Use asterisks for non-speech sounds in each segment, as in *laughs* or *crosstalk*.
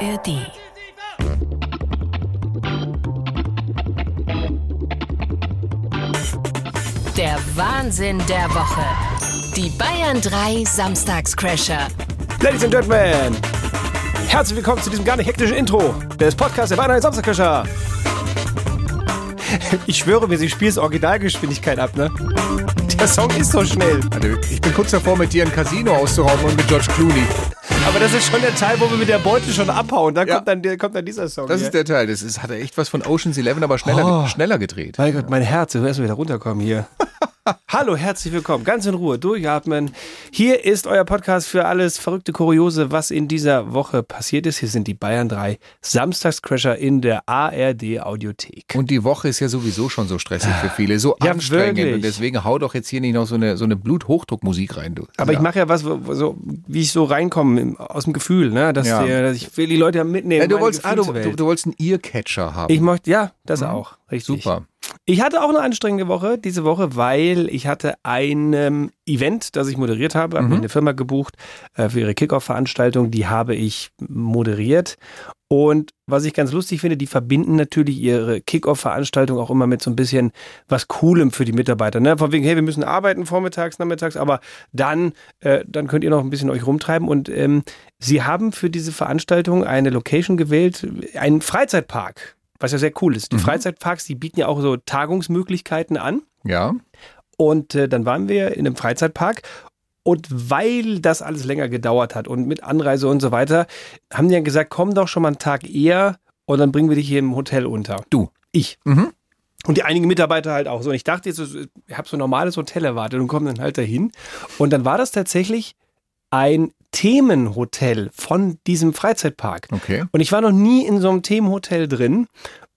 ARD. Der Wahnsinn der Woche. Die Bayern 3 Samstagscrasher. Ladies and Gentlemen, herzlich willkommen zu diesem gar nicht hektischen Intro des Podcasts der Bayern 3 Samstagscrasher. Ich schwöre mir, sie spielt Originalgeschwindigkeit ab, ne? Der Song ist so schnell. Also ich bin kurz davor, mit dir ein Casino auszurauben und mit George Clooney. Aber das ist schon der Teil, wo wir mit der Beute schon abhauen. Dann, Ja. kommt, dann, kommt dann dieser Song. Das hier. ist der Teil. Das ist, hat er echt was von Ocean's Eleven, aber schneller, Oh. schneller gedreht. Mein Gott, mein Herz, wir müssen wieder runterkommen hier. Hallo, herzlich willkommen. Ganz in Ruhe, durchatmen. Hier ist euer Podcast für alles verrückte Kuriose, was in dieser Woche passiert ist. Hier sind die Bayern 3 Samstagscrasher in der ARD Audiothek. Und die Woche ist ja sowieso schon so stressig für viele, so Ja, anstrengend. wirklich. Und deswegen hau doch jetzt hier nicht noch so eine, so eine Bluthochdruckmusik rein, du. Aber ja. ich mache ja was, so, wie ich so reinkomme, aus dem Gefühl, ne? dass, Ja. der, dass ich will die Leute ja mitnehmen. du, wolltest, ah, du, du, du wolltest einen Earcatcher haben. ich möchte, ja, das auch. Richtig. Super. Ich hatte auch eine anstrengende Woche diese Woche, weil ich hatte ein ähm, Event, das ich moderiert habe, habe mir eine Firma gebucht äh, für ihre Kickoff-Veranstaltung, die habe ich moderiert. Und was ich ganz lustig finde, die verbinden natürlich ihre Kickoff-Veranstaltung auch immer mit so ein bisschen was Coolem für die Mitarbeiter. Ne? Von wegen, hey, wir müssen arbeiten vormittags, nachmittags, aber dann, äh, dann könnt ihr noch ein bisschen euch rumtreiben. Und ähm, sie haben für diese Veranstaltung eine Location gewählt, einen Freizeitpark. Was ja sehr cool ist. Die Freizeitparks, die bieten ja auch so Tagungsmöglichkeiten an. Ja. Und äh, dann waren wir in einem Freizeitpark. Und weil das alles länger gedauert hat und mit Anreise und so weiter, haben die dann gesagt, komm doch schon mal einen Tag eher und dann bringen wir dich hier im Hotel unter. Du. Ich. Mhm. Und die einigen Mitarbeiter halt auch so. Und ich dachte jetzt, ich habe so ein normales Hotel erwartet und komme dann halt dahin. Und dann war das tatsächlich ein Themenhotel von diesem Freizeitpark. Okay. Und ich war noch nie in so einem Themenhotel drin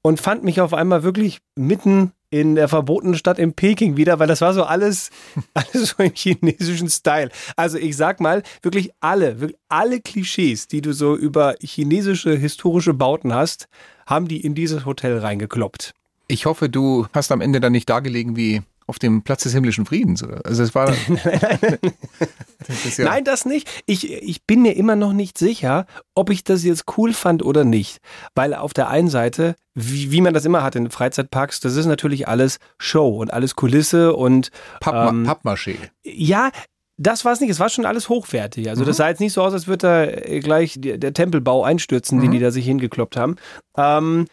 und fand mich auf einmal wirklich mitten in der verbotenen Stadt in Peking wieder, weil das war so alles, *laughs* alles so im chinesischen Style. Also ich sag mal, wirklich alle, wirklich alle Klischees, die du so über chinesische historische Bauten hast, haben die in dieses Hotel reingekloppt. Ich hoffe, du hast am Ende dann nicht dagelegen wie auf dem Platz des himmlischen Friedens. Oder? Also es war. das *laughs* ja, *laughs* Nein, das nicht. Ich, ich bin mir immer noch nicht sicher, ob ich das jetzt cool fand oder nicht. Weil auf der einen Seite, wie, wie man das immer hat in Freizeitparks, das ist natürlich alles Show und alles Kulisse und Pappma ähm, Pappmaché. ja, das war es nicht. Es war schon alles hochwertig. Also Mhm. das sah jetzt nicht so aus, als würde da äh, gleich der, Tempelbau einstürzen, den Mhm. die da sich hingekloppt haben. Ähm,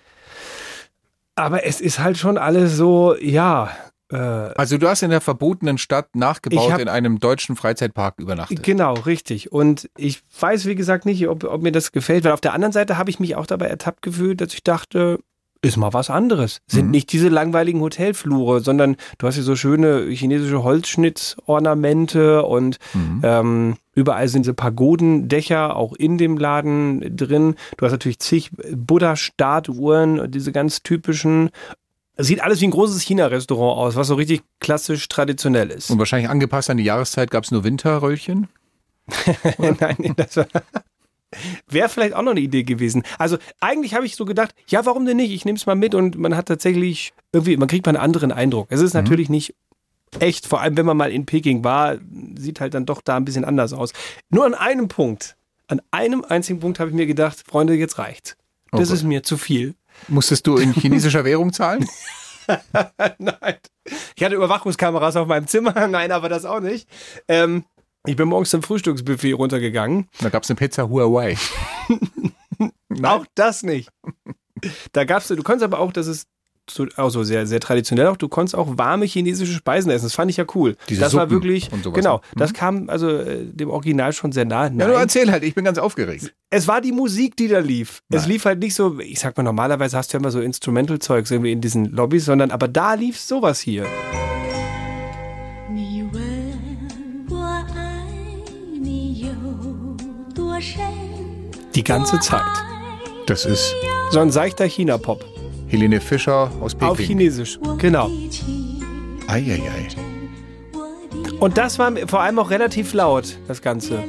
aber es ist halt schon alles so, ja. Äh, Also du hast in der verbotenen Stadt nachgebaut hab- in einem deutschen Freizeitpark übernachtet. Genau, richtig. Und ich weiß, wie gesagt, nicht, ob, ob mir das gefällt, weil auf der anderen Seite habe ich mich auch dabei ertappt gefühlt, dass ich dachte, ist mal was anderes. Sind Mhm. nicht diese langweiligen Hotelflure, sondern du hast hier so schöne chinesische Holzschnitzornamente und Mhm. ähm, überall sind diese Pagodendächer auch in dem Laden drin. Du hast natürlich zig Buddha-Statuen, diese ganz typischen. Es sieht alles wie ein großes China-Restaurant aus, was so richtig klassisch traditionell ist. Und wahrscheinlich angepasst an die Jahreszeit gab es nur Winterröllchen. *laughs* Nein, das war. Wäre vielleicht auch noch eine Idee gewesen. Also eigentlich habe ich so gedacht, ja, warum denn nicht? Ich nehme es mal mit und man hat tatsächlich irgendwie, man kriegt mal einen anderen Eindruck. Es ist natürlich nicht echt, vor allem wenn man mal in Peking war, sieht halt dann doch da ein bisschen anders aus. Nur an einem Punkt, an einem einzigen Punkt habe ich mir gedacht, Freunde, jetzt reicht. Das Oh ist mir zu viel. Musstest du in *laughs* chinesischer Währung zahlen? *laughs* Nein. Ich hatte Überwachungskameras auf meinem Zimmer. *laughs* Nein, aber das auch nicht. Ähm, ich bin morgens zum Frühstücksbuffet runtergegangen. Da gab es eine Pizza Huawei. Auch das nicht. Da gab's, du konntest aber auch, das ist also sehr, sehr traditionell auch, du konntest auch warme chinesische Speisen essen. Das fand ich ja cool. Diese das Suppen war wirklich, genau, hm? das mhm. kam also äh, dem Original schon sehr nahe. Nein. Ja, du erzähl halt, ich bin ganz aufgeregt. Es war die Musik, die da lief. Nein. Es lief halt nicht so, ich sag mal, normalerweise hast du ja immer so Instrumental-Zeugs irgendwie in diesen Lobbys, sondern aber da lief sowas hier. Die ganze Zeit. Das ist so ein seichter China-Pop. Helene Fischer aus Peking. Auf Chinesisch, genau. Eieiei. Und das war vor allem auch relativ laut, das Ganze.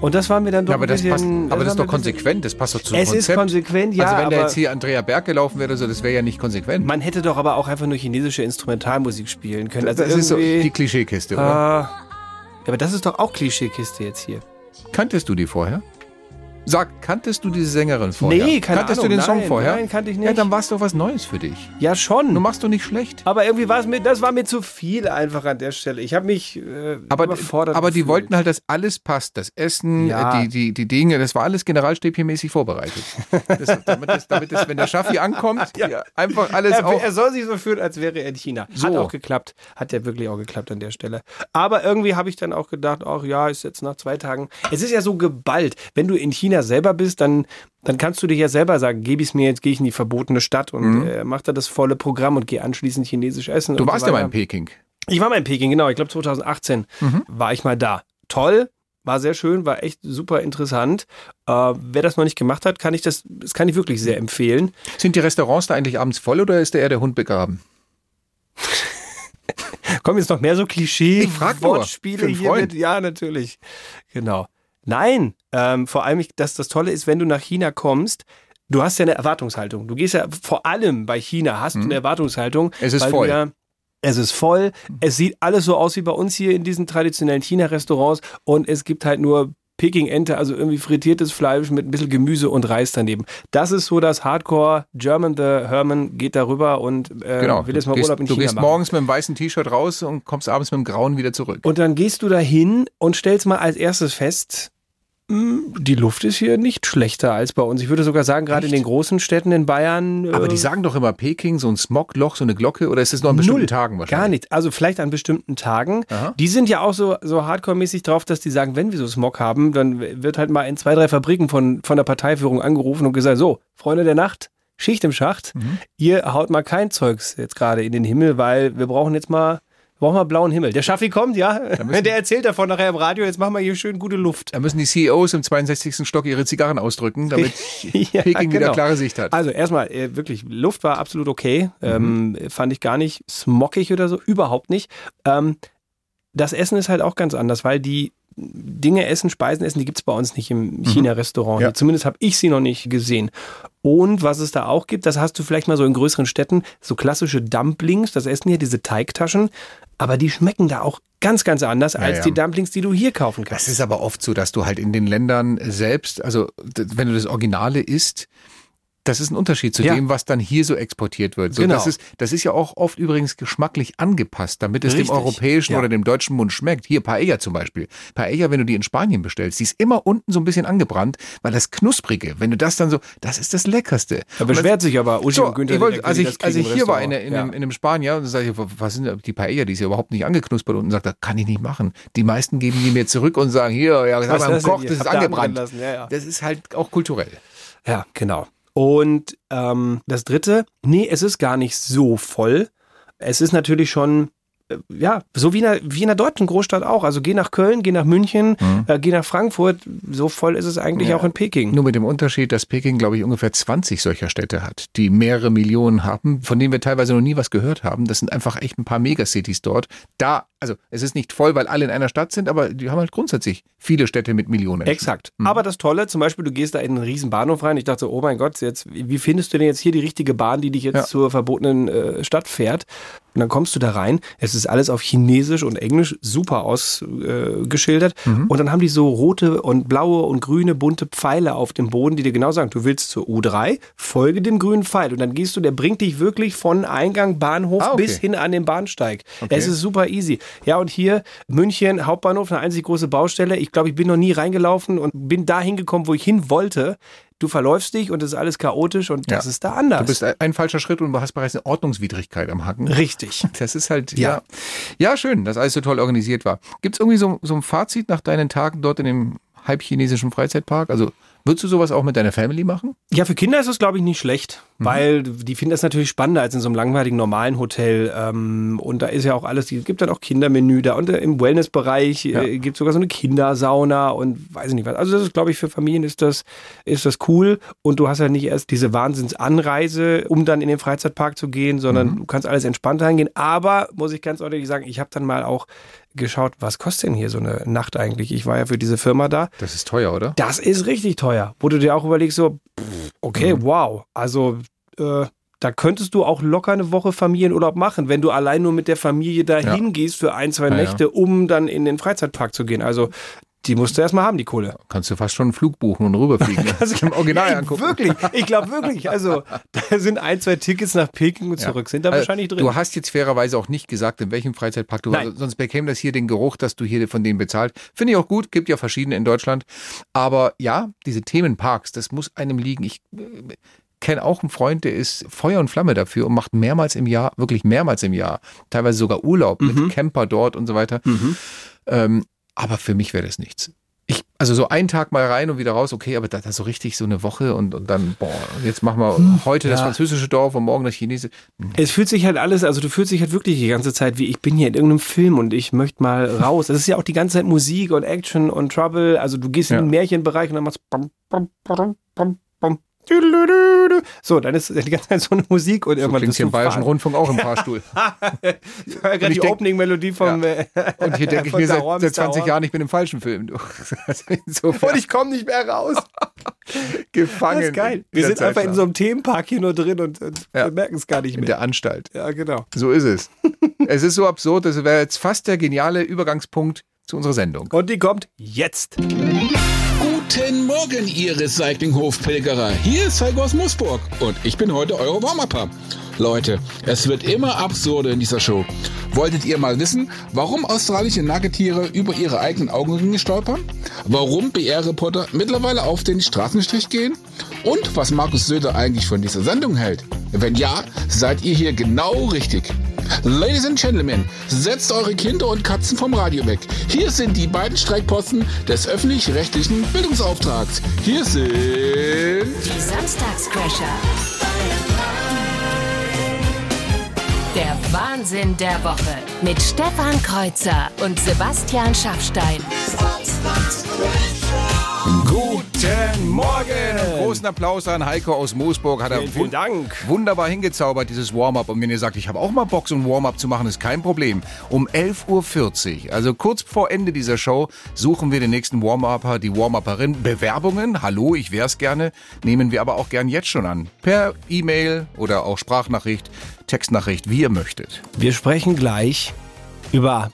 Und das war mir dann doch ja, aber ein bisschen, das Passt, aber das ist doch konsequent, das passt doch zum es Konzept. Es ist konsequent, ja. Also wenn da jetzt hier Andrea Berg gelaufen wäre, so, das wäre ja nicht konsequent. Man hätte doch aber auch einfach nur chinesische Instrumentalmusik spielen können. Also das ist so die Klischeekiste, oder? Äh, aber das ist doch auch Klischeekiste jetzt hier. Kanntest du die vorher? Sag, kanntest du diese Sängerin vorher? Nee, keine Kanntest Ahnung. du den Song Nein, vorher? nein, kannte ich Ja, nicht. dann war es doch was Neues für dich. Ja, schon. Du machst doch nicht schlecht. aber irgendwie war es mir, das war mir zu viel einfach an der Stelle. Ich habe mich äh, Aber, überfordert aber die gefühlt. wollten halt, dass alles passt. Das Essen, Ja. äh, die, die, die Dinge, das war alles generalstäbchenmäßig vorbereitet. *laughs* Das, damit, das, damit das, wenn der Schaffi ankommt, ja. einfach alles er, auch. er soll sich so fühlen, als wäre er in China. Hat So. auch geklappt. Hat ja wirklich auch geklappt an der Stelle. Aber irgendwie habe ich dann auch gedacht, ach ja, ist jetzt nach zwei Tagen. Es ist ja so geballt. Wenn du in China selber bist, dann, dann kannst du dir ja selber sagen, gebe ich es mir jetzt, gehe ich in die verbotene Stadt und äh, mach da das volle Programm und gehe anschließend chinesisch essen. Mhm. Du warst so ja mal in Peking. Ich war mal in Peking, genau. Ich glaube 2018 Mhm. war ich mal da. Toll, war sehr schön, war echt super interessant. Äh, wer das noch nicht gemacht hat, kann ich das, das kann ich wirklich sehr empfehlen. Sind die Restaurants da eigentlich abends voll oder ist da eher der Hund begraben? *laughs* Kommen jetzt noch mehr so Klischee Ich frag nur, Wortspiele für einen hier mit? Ja, natürlich. Genau. Nein, ähm, vor allem, dass das Tolle ist, wenn du nach China kommst, du hast ja eine Erwartungshaltung. Du gehst ja vor allem bei China hast du eine Erwartungshaltung. Es ist du voll. Ja, es ist voll. Es sieht alles so aus wie bei uns hier in diesen traditionellen China-Restaurants und es gibt halt nur Peking-Ente, also irgendwie frittiertes Fleisch mit ein bisschen Gemüse und Reis daneben. Das ist so das Hardcore. German the Herman geht darüber und äh, Genau. will jetzt mal du Urlaub in du China gehst machen. morgens mit einem weißen T-Shirt raus und kommst abends mit dem grauen wieder zurück. Und dann gehst du da hin und stellst mal als erstes fest, die Luft ist hier nicht schlechter als bei uns. Ich würde sogar sagen, gerade in den großen Städten in Bayern. Aber äh, die sagen doch immer Peking, so ein Smogloch, so eine Glocke, oder ist das nur an bestimmten Null. Tagen wahrscheinlich? Gar nicht. Also vielleicht an bestimmten Tagen. Aha. Die sind ja auch so, so hardcore-mäßig drauf, dass die sagen, wenn wir so Smog haben, dann wird halt mal in zwei, drei Fabriken von, von der Parteiführung angerufen und gesagt, so, Freunde der Nacht, Schicht im Schacht, Mhm. ihr haut mal kein Zeugs jetzt gerade in den Himmel, weil wir brauchen jetzt mal, brauchen mal blauen Himmel. Der Schaffi kommt, ja, der erzählt davon nachher im Radio, jetzt machen wir hier schön gute Luft. Da müssen die CEOs im 62. Stock ihre Zigarren ausdrücken, damit *laughs* Ja, Peking wieder genau. klare Sicht hat. Also erstmal, äh, wirklich, Luft war absolut okay. Mhm. Ähm, fand ich gar nicht smockig oder so, überhaupt nicht. Ähm, das Essen ist halt auch ganz anders, weil die Dinge essen, Speisen essen, die gibt's bei uns nicht im China-Restaurant. Mhm. Ja. Zumindest habe ich sie noch nicht gesehen. Und was es da auch gibt, das hast du vielleicht mal so in größeren Städten, so klassische Dumplings, das essen hier diese Teigtaschen, aber die schmecken da auch ganz, ganz anders als ja. die Dumplings, die du hier kaufen kannst. Das ist aber oft so, dass du halt in den Ländern selbst, also wenn du das Originale isst, das ist ein Unterschied zu Ja. dem, was dann hier so exportiert wird. So, Genau. das, ist, das ist ja auch oft übrigens geschmacklich angepasst, damit es Richtig. dem europäischen Ja. oder dem deutschen Mund schmeckt. Hier Paella zum Beispiel. Paella, wenn du die in Spanien bestellst, die ist immer unten so ein bisschen angebrannt, weil das Knusprige, wenn du das dann so, das ist das Leckerste. Da beschwert sich aber Uschi So, und Günther ich wollte, als ich, das als ich hier war in, in, Ja. einem, in einem Spanier, und sage ich, was sind die Paella, die ist ja überhaupt nicht angeknuspert unten, sagt er, kann ich nicht machen. Die meisten geben die mir zurück und sagen, hier, ja, das haben wir das das ist angebrannt. lassen? Ja, ja. Das ist halt auch kulturell. Ja, genau. Und ähm, das dritte, nee, es ist gar nicht so voll. Es ist natürlich schon, ja, so wie in, einer, wie in einer deutschen Großstadt auch. Also geh nach Köln, geh nach München, äh, geh nach Frankfurt. So voll ist es eigentlich Ja. auch in Peking. Nur mit dem Unterschied, dass Peking, glaube ich, ungefähr 20 solcher Städte hat, die mehrere Millionen haben, von denen wir teilweise noch nie was gehört haben. Das sind einfach echt ein paar Megacities dort. Da, also es ist nicht voll, weil alle in einer Stadt sind, aber die haben halt grundsätzlich viele Städte mit Millionen Menschen. Exakt. Aber das Tolle, zum Beispiel, du gehst da in einen riesen Bahnhof rein. Ich dachte, so, oh mein Gott, jetzt, wie findest du denn jetzt hier die richtige Bahn, die dich jetzt Ja. zur verbotenen äh, Stadt fährt? Und dann kommst du da rein. Es ist alles auf Chinesisch und Englisch super ausgeschildert. Äh, geschildert. Und dann haben die so rote und blaue und grüne bunte Pfeile auf dem Boden, die dir genau sagen, du willst zur U3, folge dem grünen Pfeil. Und dann gehst du, der bringt dich wirklich von Eingang Bahnhof Ah, okay. bis hin an den Bahnsteig. Okay. Es ist super easy. Ja, und hier München, Hauptbahnhof, eine einzig große Baustelle. Ich glaube, ich bin noch nie reingelaufen und bin da hingekommen, wo ich hin wollte. Du verläufst dich und es ist alles chaotisch und das Ja. ist da anders. Du bist ein, ein falscher Schritt und du hast bereits eine Ordnungswidrigkeit am Hacken. Richtig. Das ist halt, Ja. ja. Ja, schön, dass alles so toll organisiert war. Gibt es irgendwie so, so ein Fazit nach deinen Tagen dort in dem halbchinesischen Freizeitpark? Also würdest du sowas auch mit deiner Family machen? Ja, für Kinder ist das, glaube ich, nicht schlecht, weil die finden das natürlich spannender als in so einem langweiligen normalen Hotel. Ähm, und da ist ja auch alles, es gibt dann auch Kindermenü da und äh, im Wellnessbereich Ja. äh, gibt es sogar so eine Kindersauna und weiß ich nicht was. Also das ist, glaube ich, für Familien ist das, ist das cool. Und du hast ja nicht erst diese Wahnsinnsanreise, um dann in den Freizeitpark zu gehen, sondern du kannst alles entspannt reingehen. Aber, muss ich ganz ehrlich sagen, ich habe dann mal auch geschaut, was kostet denn hier so eine Nacht eigentlich? Ich war ja für diese Firma da. Das ist teuer, oder? Das ist richtig teuer. Wo du dir auch überlegst, so, okay, Mhm. wow. Also, äh, da könntest du auch locker eine Woche Familienurlaub machen, wenn du allein nur mit der Familie da Ja. hingehst für ein, zwei Ja, ja. Nächte, um dann in den Freizeitpark zu gehen. Also, Die musst du erstmal haben, die Kohle. Kannst du fast schon einen Flug buchen und rüberfliegen. *laughs* Kannst du im Original Ja, angucken. Wirklich, ich glaube wirklich. Also, da sind ein, zwei Tickets nach Peking und zurück, sind da Also, wahrscheinlich drin. Du hast jetzt fairerweise auch nicht gesagt, in welchem Freizeitpark du warst. Sonst bekäme das hier den Geruch, dass du hier von denen bezahlt. Finde ich auch gut, gibt ja verschiedene in Deutschland. Aber ja, diese Themenparks, das muss einem liegen. Ich äh, kenne auch einen Freund, der ist Feuer und Flamme dafür und macht mehrmals im Jahr, wirklich mehrmals im Jahr, teilweise sogar Urlaub Mhm. mit Camper dort und so weiter. Ähm, aber für mich wäre das nichts. Ich, also so einen Tag mal rein und wieder raus, okay, aber da, da so richtig so eine Woche und, und dann, boah, jetzt machen wir heute das Hm, Ja. französische Dorf und morgen das chinesische. Es fühlt sich halt alles, also du fühlst dich halt wirklich die ganze Zeit wie, ich bin hier in irgendeinem Film und ich möchte mal raus. Es ist ja auch die ganze Zeit Musik und Action und Trouble. Also du gehst in Ja. den Märchenbereich und dann machst bam, bam, bam, bam, bam. So, dann ist die ganze Zeit so eine Musik und So irgendwann klingt hier im Bayerischen Rundfunk auch im Fahrstuhl. *laughs* Ich höre gerade die Opening-Melodie vom Ja. äh, Und hier denke ich mir seit, seit bis 20 Dauer. Jahren, ich bin im falschen Film. *laughs* Und ich komme nicht mehr raus. *laughs* gefangen. Das ist geil. Wir sind einfach in Zeitschleife. so einem Themenpark hier nur drin und, und Ja. wir merken es gar nicht in mehr. der Anstalt. Ja, genau. So ist es. es ist so absurd, das wäre jetzt fast der geniale Übergangspunkt zu unserer Sendung. Und die kommt jetzt. Guten Morgen, ihr Recyclinghofpilgerer. Hier ist Heiko aus Moosburg und ich bin heute eure Warm-Upper. Leute, es wird immer absurder in dieser Show. Wolltet ihr mal wissen, warum australische Nagetiere über ihre eigenen Augenringe stolpern? Warum BR-Reporter mittlerweile auf den Straßenstrich gehen? Und was Markus Söder eigentlich von dieser Sendung hält? Wenn ja, seid ihr hier genau richtig. Ladies and Gentlemen, setzt eure Kinder und Katzen vom Radio weg. Hier sind die beiden Streikposten des öffentlich-rechtlichen Bildungsauftrags. Hier sind... Die Samstagscrasher. Der Wahnsinn der Woche mit Stefan Kreuzer und Sebastian Schaffstein. Guten Morgen! Großen Applaus an Heiko aus Moosburg. Hat er Vielen, vielen wun- Dank. wunderbar hingezaubert, dieses Warm-up. Und wenn ihr sagt, ich habe auch mal Bock, so ein Warm-up zu machen, ist kein Problem. Um 11.40 Uhr, also kurz vor Ende dieser Show, suchen wir den nächsten Warm-upper, die Warm-upperin. Bewerbungen, hallo, ich wär's gerne, nehmen wir aber auch gern jetzt schon an. Per E-Mail oder auch Sprachnachricht, Textnachricht, wie ihr möchtet. Wir sprechen gleich über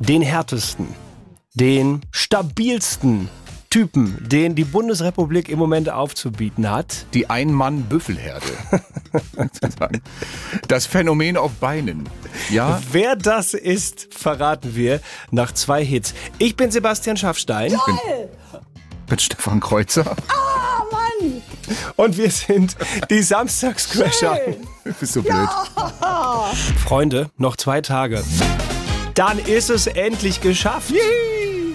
den härtesten, den stabilsten Typen, den die Bundesrepublik im Moment aufzubieten hat. Die Ein-Mann-Büffelherde. *laughs* das Phänomen auf Beinen. Ja, Wer das ist, verraten wir nach zwei Hits. Ich bin Sebastian Schaffstein mit Stefan Kreuzer. und wir sind die Samstagscrasher. *laughs* Du bist so blöd. Freunde, noch zwei Tage. Dann ist es endlich geschafft.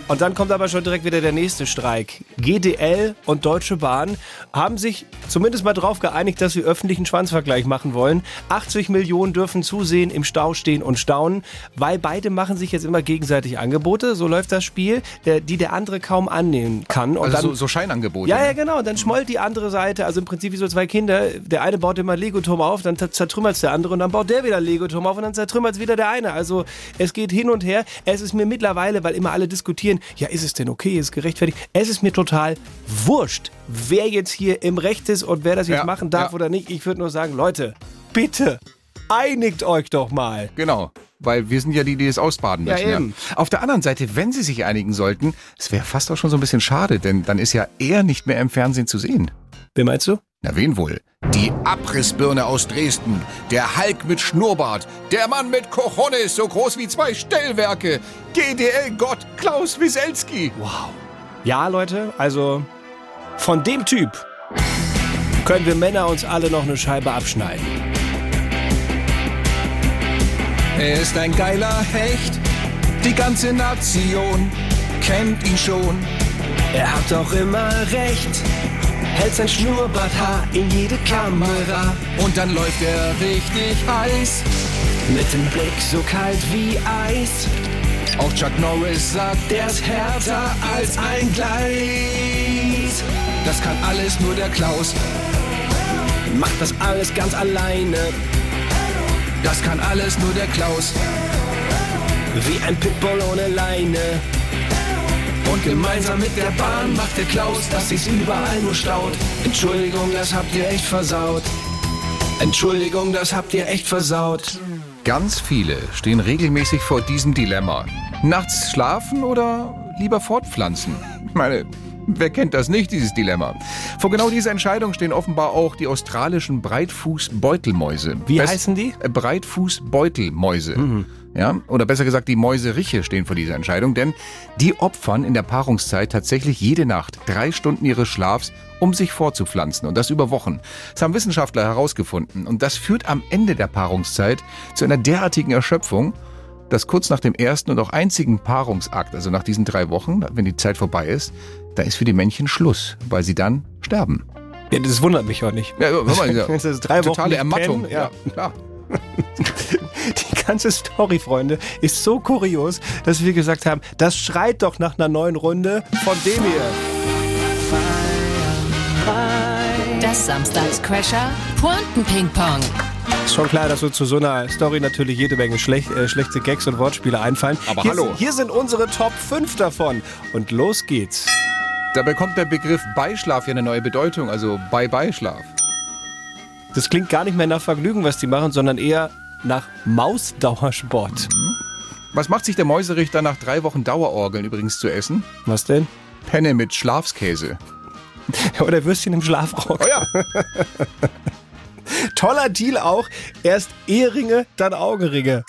Und dann kommt aber schon direkt wieder der nächste Streik. GDL und Deutsche Bahn haben sich zumindest mal drauf geeinigt, dass sie öffentlichen Schwanzvergleich machen wollen. 80 Millionen dürfen zusehen, im Stau stehen und staunen, weil beide machen sich jetzt immer gegenseitig Angebote. So läuft das Spiel, der- die der andere kaum annehmen kann. Und Also dann, so, so Scheinangebote. ja, ja, ne? genau. Dann schmollt die andere Seite, also im Prinzip wie so zwei Kinder. Der eine baut immer Lego-Turm auf, dann zertrümmert der andere und dann baut der wieder Lego-Turm auf und dann zertrümmert wieder der eine. Also es geht hin und her. Es ist mir mittlerweile, weil immer alle diskutieren, ja, ist es denn okay, ist es gerechtfertigt? Es ist mir total wurscht, wer jetzt hier im Recht ist und wer das jetzt Ja, machen darf ja. oder nicht. Ich würde nur sagen, Leute, bitte, einigt euch doch mal. Genau. Weil wir sind ja die, die es ausbaden Ja, müssen. eben. Auf der anderen Seite, wenn sie sich einigen sollten, es wäre fast auch schon so ein bisschen schade, denn dann ist ja er nicht mehr im Fernsehen zu sehen. Wer meinst du? Na, wen wohl? Die Abrissbirne aus Dresden, der Hulk mit Schnurrbart, der Mann mit Cojones, so groß wie zwei Stellwerke, GDL-Gott Klaus Wieselski. Ja, Leute, also von dem Typ können wir Männer uns alle noch eine Scheibe abschneiden. Er ist ein geiler Hecht, die ganze Nation kennt ihn schon. Er hat auch immer recht, hält sein Schnurrbarthaar in jede Kamera. Und dann läuft er richtig heiß. Mit dem Blick so kalt wie Eis. Auch Chuck Norris sagt, Der ist härter als ein Gleis. das kann alles nur der Klaus. Macht das alles ganz alleine, Das kann alles nur der Klaus. wie ein Pitbull ohne Leine. Und gemeinsam mit der Bahn macht der Klaus, dass sich's überall nur staut. Entschuldigung, das habt ihr echt versaut. Entschuldigung, das habt ihr echt versaut. Ganz viele stehen regelmäßig vor diesem Dilemma. Nachts schlafen oder lieber fortpflanzen? Ich meine, wer kennt das nicht, dieses Dilemma? Vor genau dieser Entscheidung stehen offenbar auch die australischen Breitfußbeutelmäuse. Wie Best- heißen die? äh, Breitfußbeutelmäuse. Ja, oder besser gesagt, die Mäuseriche stehen vor dieser Entscheidung, denn die opfern in der Paarungszeit tatsächlich jede Nacht drei Stunden ihres Schlafs, um sich fortzupflanzen und das über Wochen. Das haben Wissenschaftler herausgefunden und das führt am Ende der Paarungszeit zu einer derartigen Erschöpfung, dass kurz nach dem ersten und auch einzigen Paarungsakt, also nach diesen drei Wochen, wenn die Zeit vorbei ist, da ist für die Männchen Schluss, weil sie dann sterben. Ja, das wundert mich auch nicht. Ja, hör mal, ja. *laughs* Das ist drei Wochen Totale Ermattung. pennen, ja. ja, klar. *laughs* *laughs* Die ganze Story, Freunde, ist so kurios, dass wir gesagt haben, das schreit doch nach einer neuen Runde von dem hier. Das Samstagscrasher Pointen-Ping-Pong. Ist schon klar, dass uns zu so einer Story natürlich jede Menge schlecht, äh, schlechte Gags und Wortspiele einfallen. Aber hier hallo. Sind, hier sind unsere Top 5 davon. Und los geht's. Da bekommt der Begriff Beischlaf ja eine neue Bedeutung, also Bye-Bye-Schlaf. Das klingt gar nicht mehr nach Vergnügen, was die machen, sondern eher nach Mausdauersport. Was macht sich der Mäuserichter nach drei Wochen Dauerorgeln übrigens zu essen? Was denn? Penne mit Schlafskäse. *laughs* Oder Würstchen im Schlafrock. Oh ja, *laughs* Toller Deal auch. Erst Eheringe, dann Augenringe.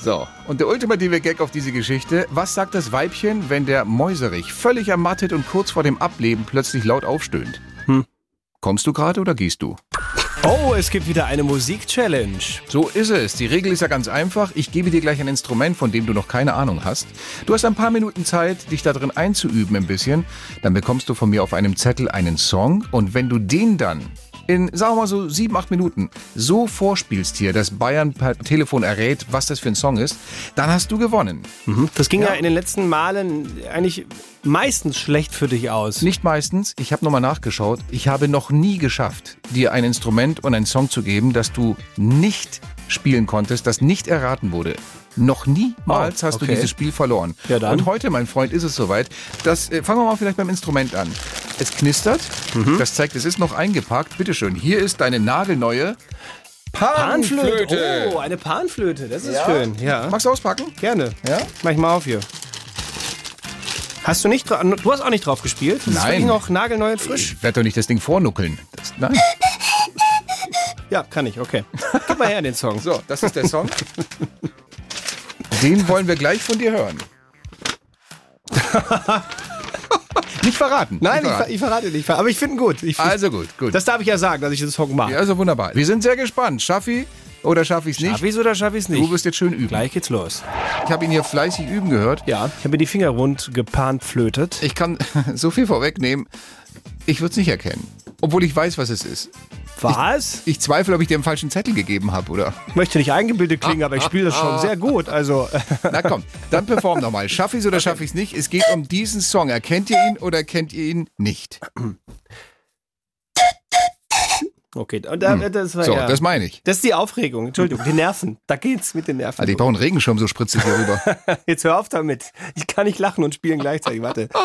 so. Und der ultimative Gag auf diese Geschichte. Was sagt das Weibchen, wenn der Mäuserich völlig ermattet und kurz vor dem Ableben plötzlich laut aufstöhnt? Hm. Kommst du gerade oder gehst du? Oh, es gibt wieder eine Musik-Challenge. So ist es. Die Regel ist ja ganz einfach. Ich gebe dir gleich ein Instrument, von dem du noch keine Ahnung hast. Du hast ein paar Minuten Zeit, dich da drin einzuüben ein bisschen. Dann bekommst du von mir auf einem Zettel einen Song. Und wenn du den dann in, sagen wir mal so sieben, acht Minuten so vorspielst hier, dass Bayern per Telefon errät, was das für ein Song ist, dann hast du gewonnen. Das ging ja. in den letzten Malen eigentlich meistens schlecht für dich aus. Nicht meistens. Ich habe nochmal nachgeschaut. Ich habe noch nie geschafft, dir ein Instrument und einen Song zu geben, das du nicht spielen konntest, das nicht erraten wurde. Noch niemals Oh, hast du okay. dieses Spiel verloren. Ja, dann. Und heute, mein Freund, ist es soweit. Das, äh, fangen wir mal vielleicht beim Instrument an. Es knistert. Mhm. Das zeigt, es ist noch eingepackt. Bitteschön. Hier ist deine nagelneue Panflöte. Oh, eine Panflöte. Das ist schön. Ja. Magst du auspacken? Gerne. Ja? Mach ich mal auf hier. Hast du nicht Du hast auch nicht drauf gespielt? Das ist Nein. wirklich noch nagelneu und frisch. Ich werde doch nicht das Ding vornuckeln. Das, nein. Ja, kann ich, okay. Gib mal her den Song. So, das ist der Song. *laughs* Den wollen wir gleich von dir hören. *laughs* nicht verraten. Nein, nicht ich, ver verraten. ich verrate nicht. Aber ich finde ihn gut. Ich, Also gut, gut. das darf ich ja sagen, dass ich den Song mag. ja, also wunderbar. Wir sind sehr gespannt. Schaffi oder schaffe ich es nicht? Schaff ich's oder schaff ich's nicht? Du wirst jetzt schön üben. Gleich geht's los. Ich habe ihn hier fleißig üben gehört. Ja, ich habe mir die Finger rund gepanflötet. Ich kann *laughs* so viel vorwegnehmen. Ich würde es nicht erkennen. Obwohl ich weiß, was es ist. Was? Ich zweifle, ob ich dir einen falschen Zettel gegeben habe, oder? Ich möchte nicht eingebildet klingen, aber ich spiele das schon sehr gut. Also, Na komm, dann perform nochmal. Schaffe ich es oder schaffe ich es nicht? Es geht um diesen Song. Erkennt ihr ihn oder erkennt ihr ihn nicht? okay. Und da, das war So, ja. das meine ich. Das ist die Aufregung. Entschuldigung, die Nerven. Da geht's mit den Nerven. Also ich brauche einen Regenschirm so spritzig hier rüber. *laughs* Jetzt hör auf damit. Ich kann nicht lachen und spielen gleichzeitig. Warte. *laughs*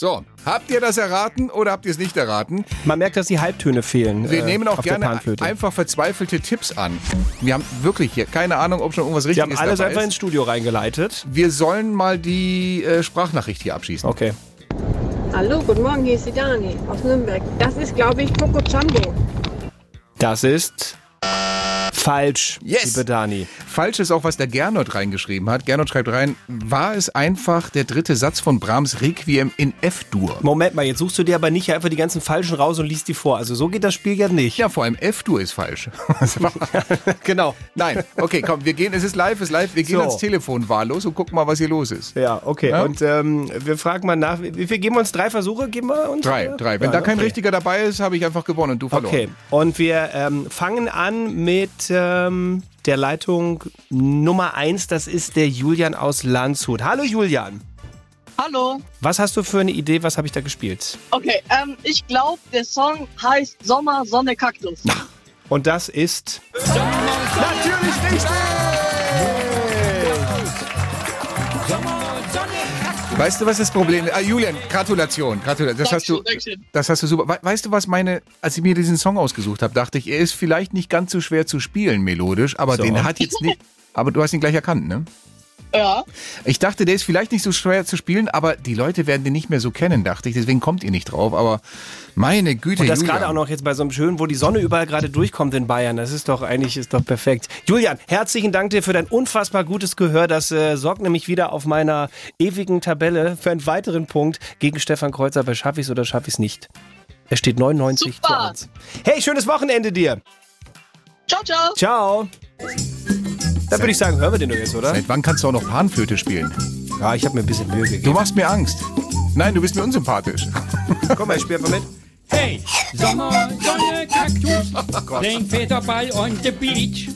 So, habt ihr das erraten oder habt ihr es nicht erraten? Man merkt, dass die Halbtöne fehlen. Wir äh, nehmen auch gerne einfach verzweifelte Tipps an. Wir haben wirklich hier keine Ahnung, ob schon irgendwas Die Richtiges haben alles einfach ist. ins Studio reingeleitet. Wir sollen mal die äh, Sprachnachricht hier abschießen. Okay. Hallo, guten Morgen, hier ist die Dani aus Nürnberg. Das ist, glaube ich, Coco Jumbo. Das ist falsch, Yes. liebe Dani. Falsch ist auch, was der Gernot reingeschrieben hat. Gernot schreibt rein, war es einfach der dritte Satz von Brahms Requiem in F-Dur? Moment mal, jetzt suchst du dir aber nicht einfach die ganzen falschen raus und liest die vor. Also so geht das Spiel ja nicht. Ja, vor allem F-Dur ist falsch. *laughs* genau. Nein, okay, komm, wir gehen, es ist live, es ist live, wir gehen So. ans Telefon wahllos und gucken mal, was hier los ist. Ja, okay. Ja? Und ähm, wir fragen mal nach, wie viel geben wir uns? Drei Versuche? Geben wir uns? Drei, drei. Wenn Ja, da kein okay. richtiger dabei ist, habe ich einfach gewonnen und du verloren. Okay, und wir ähm, fangen an mit ähm, der Leitung Nummer eins. Das ist der Julian aus Landshut. Hallo Julian. Hallo. Was hast du für eine Idee? Was habe ich da gespielt? Okay, ähm, ich glaube, der Song heißt Sommer, Sonne, Kaktus. *laughs* Und das ist natürlich richtig. Weißt du, was das Problem ist? Ah, Julian, Gratulation. Gratulation. Das hast du, das hast du super. We- Weißt du, was meine, als ich mir diesen Song ausgesucht habe, dachte ich, er ist vielleicht nicht ganz so schwer zu spielen melodisch, aber So. den hat jetzt nicht. Aber du hast ihn gleich erkannt, ne? Ja. Ich dachte, der ist vielleicht nicht so schwer zu spielen, aber die Leute werden den nicht mehr so kennen, dachte ich. Deswegen kommt ihr nicht drauf. Aber meine Güte, Und das Julian. gerade auch noch jetzt bei so einem schönen, wo die Sonne überall gerade durchkommt in Bayern. Das ist doch eigentlich ist doch perfekt. Julian, herzlichen Dank dir für dein unfassbar gutes Gehör. Das äh, sorgt nämlich wieder auf meiner ewigen Tabelle für einen weiteren Punkt gegen Stefan Kreuzer bei Schaff ich's oder schaff ich's nicht. Es steht 99 Super. zu 1. Hey, schönes Wochenende dir. Ciao, ciao. Ciao. Dann würde ich sagen, hören wir den doch jetzt, oder? Seit wann kannst du auch noch Panflöte spielen? Ja, ich habe mir ein bisschen Mühe Du gegeben. machst mir Angst. Nein, du bist mir unsympathisch. *laughs* Komm mal, ich spiel einfach mit. Hey, Sommer, Sonne, Kaktus, playing Federball on the beach.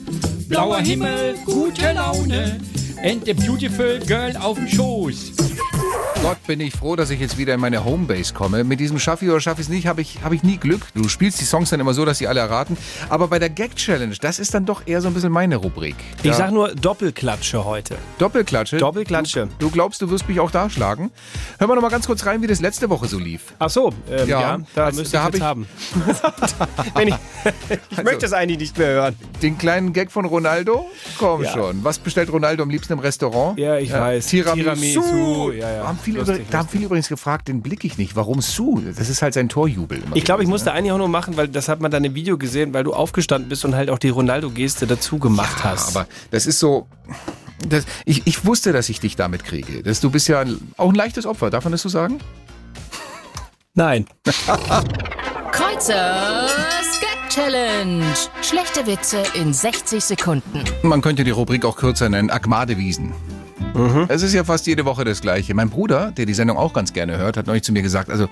Blauer Himmel, gute Laune and a beautiful girl auf dem Schoß. Gott, bin ich froh, dass ich jetzt wieder in meine Homebase komme. Mit diesem Schaffi oder Schaffis nicht habe ich, hab ich nie Glück. Du spielst die Songs dann immer so, dass sie alle erraten. Aber bei der Gag-Challenge, das ist dann doch eher so ein bisschen meine Rubrik. Ich Da- sag nur Doppelklatsche heute. Doppelklatsche. Doppelklatsche. Du, du glaubst, du wirst mich auch da schlagen? Hör mal noch mal ganz kurz rein, wie das letzte Woche so lief. Ach so, ähm, ja, Ja, da also, müsste da ich ich- haben. *laughs* Wenn ich ich möchte es eigentlich nicht mehr hören. Den kleinen Gag von Ronaldo? Komm Ja. schon. Was bestellt Ronaldo am liebsten im Restaurant? Ja, ich weiß. Tiramisu. Tiramisu. Ja, ja. Haben viele, Lustig, über, da haben viele übrigens gefragt, den blick ich nicht. Warum Su? Das ist halt sein Torjubel. Ich glaube, ich musste eigentlich auch nur machen, weil das hat man dann im Video gesehen, weil du aufgestanden bist und halt auch die Ronaldo-Geste dazu gemacht Ja, hast. Aber das ist so. Das, ich, ich wusste, dass ich dich damit kriege. Das, du bist ja ein- auch ein leichtes Opfer, darf man das so sagen? Nein. *laughs* Kreuzers Gag Challenge. Schlechte Witze in 60 Sekunden. Man könnte die Rubrik auch kürzer nennen, Agmadewiesen. Es ist ja fast jede Woche das Gleiche. Mein Bruder, der die Sendung auch ganz gerne hört, hat neulich zu mir gesagt, also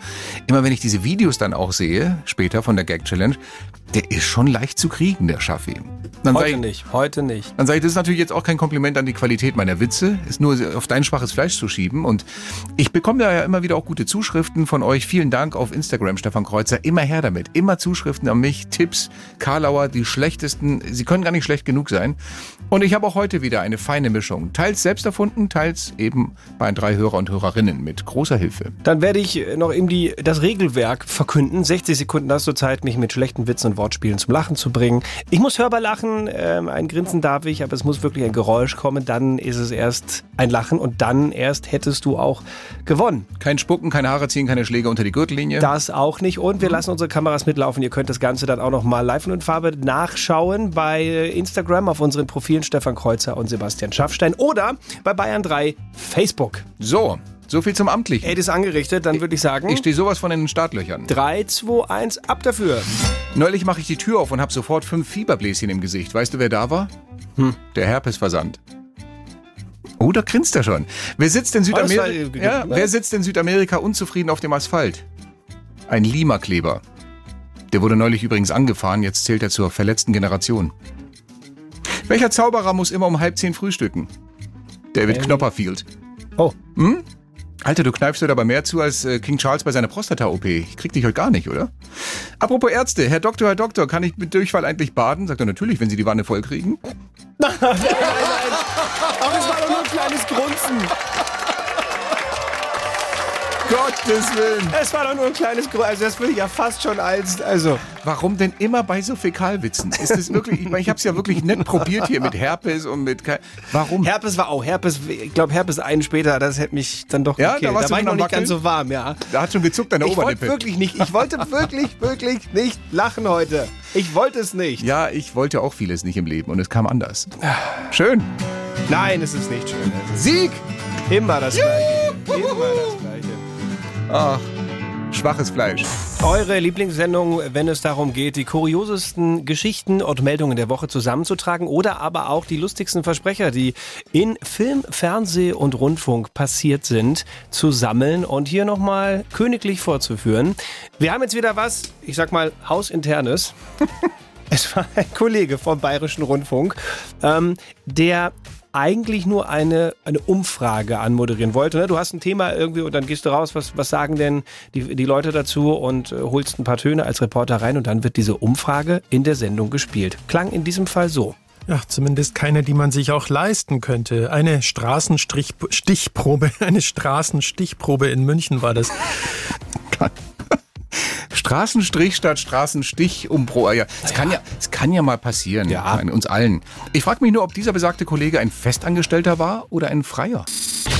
immer wenn ich diese Videos dann auch sehe, später von der Gag Challenge, der ist schon leicht zu kriegen, der Schaffi. Dann Heute ich, nicht. Heute nicht. Dann sage ich, das ist natürlich jetzt auch kein Kompliment an die Qualität meiner Witze, ist nur auf dein schwaches Fleisch zu schieben. Und ich bekomme da ja immer wieder auch gute Zuschriften von euch. Vielen Dank auf Instagram, Stefan Kreuzer. Immer her damit. Immer Zuschriften an mich, Tipps, Karlauer, die schlechtesten. Sie können gar nicht schlecht genug sein. Und ich habe auch heute wieder eine feine Mischung. Teils selbst erfunden, teils eben bei drei Hörer und Hörerinnen mit großer Hilfe. Dann werde ich noch eben die, das Regelwerk verkünden. 60 Sekunden hast du Zeit, mich mit schlechten Witzen und Wortspielen zum Lachen zu bringen. Ich muss hörbar lachen, ähm, ein Grinsen darf ich, aber es muss wirklich ein Geräusch kommen. Dann ist es erst ein Lachen und dann erst hättest du auch gewonnen. Kein Spucken, keine Haare ziehen, keine Schläge unter die Gürtellinie. Das auch nicht. Und wir lassen unsere Kameras mitlaufen. Ihr könnt das Ganze dann auch noch mal live und in Farbe nachschauen bei Instagram auf unseren Profilen Stefan Kreuzer und Sebastian Schaffstein oder bei Bayern 3 Facebook. So, so viel zum Amtlichen. Ed ist angerichtet, dann würde ich sagen Ich stehe sowas von in den Startlöchern. 3, 2, 1, ab dafür. Neulich mache ich die Tür auf und habe sofort fünf Fieberbläschen im Gesicht. Weißt du, wer da war? Hm. Der Herpesversand. Oh, da grinst er schon. Wer sitzt in war- Südamerika? Ja, wer sitzt in Südamerika unzufrieden auf dem Asphalt? Ein Lima-Kleber. Der wurde neulich übrigens angefahren, jetzt zählt er zur verletzten Generation. Welcher Zauberer muss immer um halb zehn frühstücken? David Knopperfield. Oh, Alter, du kneifst heute aber mehr zu als äh, King Charles bei seiner Prostata-OP. Ich krieg dich heute gar nicht, oder? Apropos Ärzte, Herr Doktor, Herr Doktor, kann ich mit Durchfall eigentlich baden? Sagt er natürlich, wenn Sie die Wanne voll kriegen. aber *laughs* es war doch nur ein kleines Grunzen. Gottes Willen. Es war doch nur ein kleines Grunzen. Also das würde ich ja fast schon als, also... Warum denn immer bei so Fäkalwitzen? Ist es wirklich, ich meine, ich habe es ja wirklich nett probiert hier mit Herpes und mit, Ke- warum? Herpes war auch, Herpes, ich glaube Herpes einen später, das hätte mich dann doch Ja, gekillt. da warst du war ich noch nicht ganz Wackeln? so warm, ja. Da hat schon gezuckt an der Ich wollte Oberlippe. wirklich nicht, ich wollte wirklich, wirklich nicht lachen heute. Ich wollte es nicht. Ja, ich wollte auch vieles nicht im Leben und es kam anders. Schön. Nein, es ist nicht schön. Ist Sieg! immer das Gleiche. Immer das Gleiche. Ach, schwaches Fleisch. Eure Lieblingssendung, wenn es darum geht, die kuriosesten Geschichten und Meldungen der Woche zusammenzutragen oder aber auch die lustigsten Versprecher, die in Film, Fernseh und Rundfunk passiert sind, zu sammeln und hier nochmal königlich vorzuführen. Wir haben jetzt wieder was, ich sag mal, hausinternes. *laughs* Es war ein Kollege vom Bayerischen Rundfunk, ähm, der eigentlich nur eine, eine Umfrage anmoderieren wollte. Ne? Du hast ein Thema irgendwie und dann gehst du raus, was, was sagen denn die, die Leute dazu und äh, holst ein paar Töne als Reporter rein und dann wird diese Umfrage in der Sendung gespielt. Klang in diesem Fall so. Ja, zumindest keine, die man sich auch leisten könnte. Eine Straßenstichprobe, *laughs* eine Straßenstichprobe in München war das. Straßenstrich statt Straßenstich um pro ja, es kann ja, es kann ja mal passieren, Ja. Meine, uns allen. Ich frage mich nur, ob dieser besagte Kollege ein Festangestellter war oder ein Freier.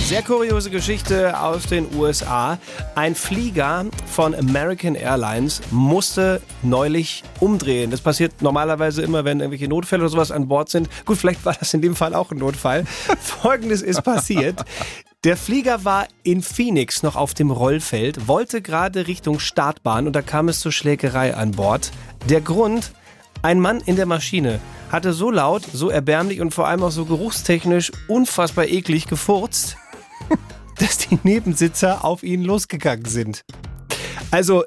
Sehr kuriose Geschichte aus den USA. Ein Flieger von American Airlines musste neulich umdrehen. Das passiert normalerweise immer, wenn irgendwelche Notfälle oder sowas an Bord sind. Gut, vielleicht war das in dem Fall auch ein Notfall. *laughs* Folgendes ist passiert. Der Flieger war in Phoenix noch auf dem Rollfeld, wollte gerade Richtung Startbahn und da kam es zur Schlägerei an Bord. Der Grund, ein Mann in der Maschine hatte so laut, so erbärmlich und vor allem auch so geruchstechnisch unfassbar eklig gefurzt, *laughs* dass die Nebensitzer auf ihn losgegangen sind. Also,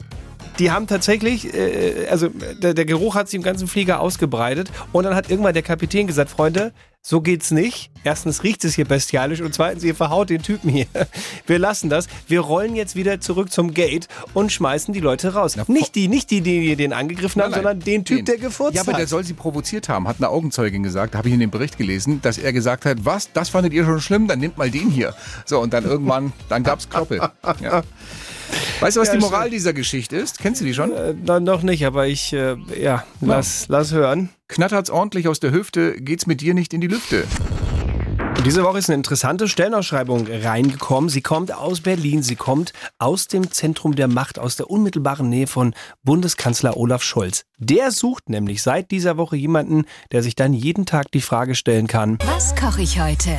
die haben tatsächlich, äh, also der, der Geruch hat sich im ganzen Flieger ausgebreitet und dann hat irgendwann der Kapitän gesagt, Freunde, so geht's nicht. Erstens riecht es hier bestialisch und zweitens, ihr verhaut den Typen hier. Wir lassen das. Wir rollen jetzt wieder zurück zum Gate und schmeißen die Leute raus. nicht die, nicht die, die den angegriffen haben, Nein, sondern den Typ, den. der gefurzt Ja, aber hat. der soll sie provoziert haben, hat eine Augenzeugin gesagt, habe ich in dem Bericht gelesen, dass er gesagt hat, was, das fandet ihr schon schlimm, dann nehmt mal den hier. So, und dann irgendwann, dann gab's Kloppel. Ja. Weißt du, was Ja, die Moral stimmt. dieser Geschichte ist? Kennst du die schon? äh, dann noch nicht, aber ich, äh, ja, lass, lass hören. Knattert's ordentlich aus der Hüfte, geht's mit dir nicht in die Lüfte. Diese Woche ist eine interessante Stellenausschreibung reingekommen. Sie kommt aus Berlin, sie kommt aus dem Zentrum der Macht, aus der unmittelbaren Nähe von Bundeskanzler Olaf Scholz. Der sucht nämlich seit dieser Woche jemanden, der sich dann jeden Tag die Frage stellen kann, Was koche ich heute?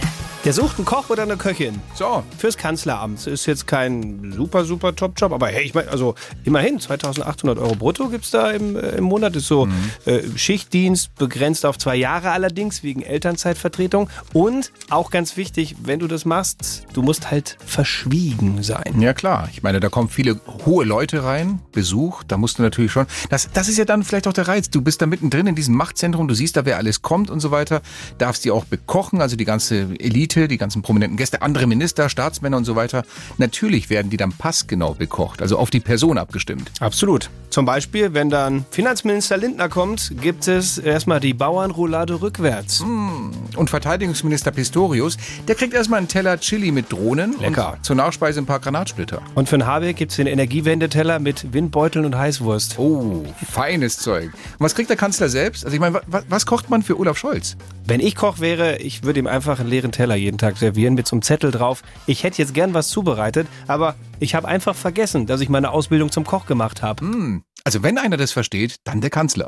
Der sucht einen Koch oder eine Köchin. So, Fürs Kanzleramt. Ist jetzt kein super, super Top-Job, aber hey, ich meine, also immerhin 2800 Euro brutto gibt's da im, äh, im Monat. Ist so äh, Schichtdienst, begrenzt auf zwei Jahre allerdings, wegen Elternzeitvertretung. Und auch ganz wichtig, wenn du das machst, du musst halt verschwiegen sein. Ja klar, ich meine, da kommen viele hohe Leute rein, Besuch, da musst du natürlich schon, das, das ist ja dann vielleicht auch der Reiz, du bist da mittendrin in diesem Machtzentrum, du siehst da, wer alles kommt und so weiter, darfst die auch bekochen, also die ganze Elite, die ganzen prominenten Gäste, andere Minister, Staatsmänner und so weiter, natürlich werden die dann passgenau bekocht, also auf die Person abgestimmt. Absolut. Zum Beispiel, wenn dann Finanzminister Lindner kommt, gibt es erstmal die Bauernroulade rückwärts. Und Verteidigungsminister Pistorius, der kriegt erstmal einen Teller Chili mit Drohnen Lecker. und zur Nachspeise ein paar Granatsplitter. Und für den Habeck gibt's den Energiewendeteller mit Windbeuteln und Heißwurst. Oh, feines Zeug. Und was kriegt der Kanzler selbst? Also ich meine, wa- was kocht man für Olaf Scholz? Wenn ich Koch wäre, ich würde ihm einfach einen leeren Teller jeden Tag servieren mit so einem Zettel drauf. Ich hätte jetzt gern was zubereitet, aber ich habe einfach vergessen, dass ich meine Ausbildung zum Koch gemacht habe. Also wenn einer das versteht, dann der Kanzler.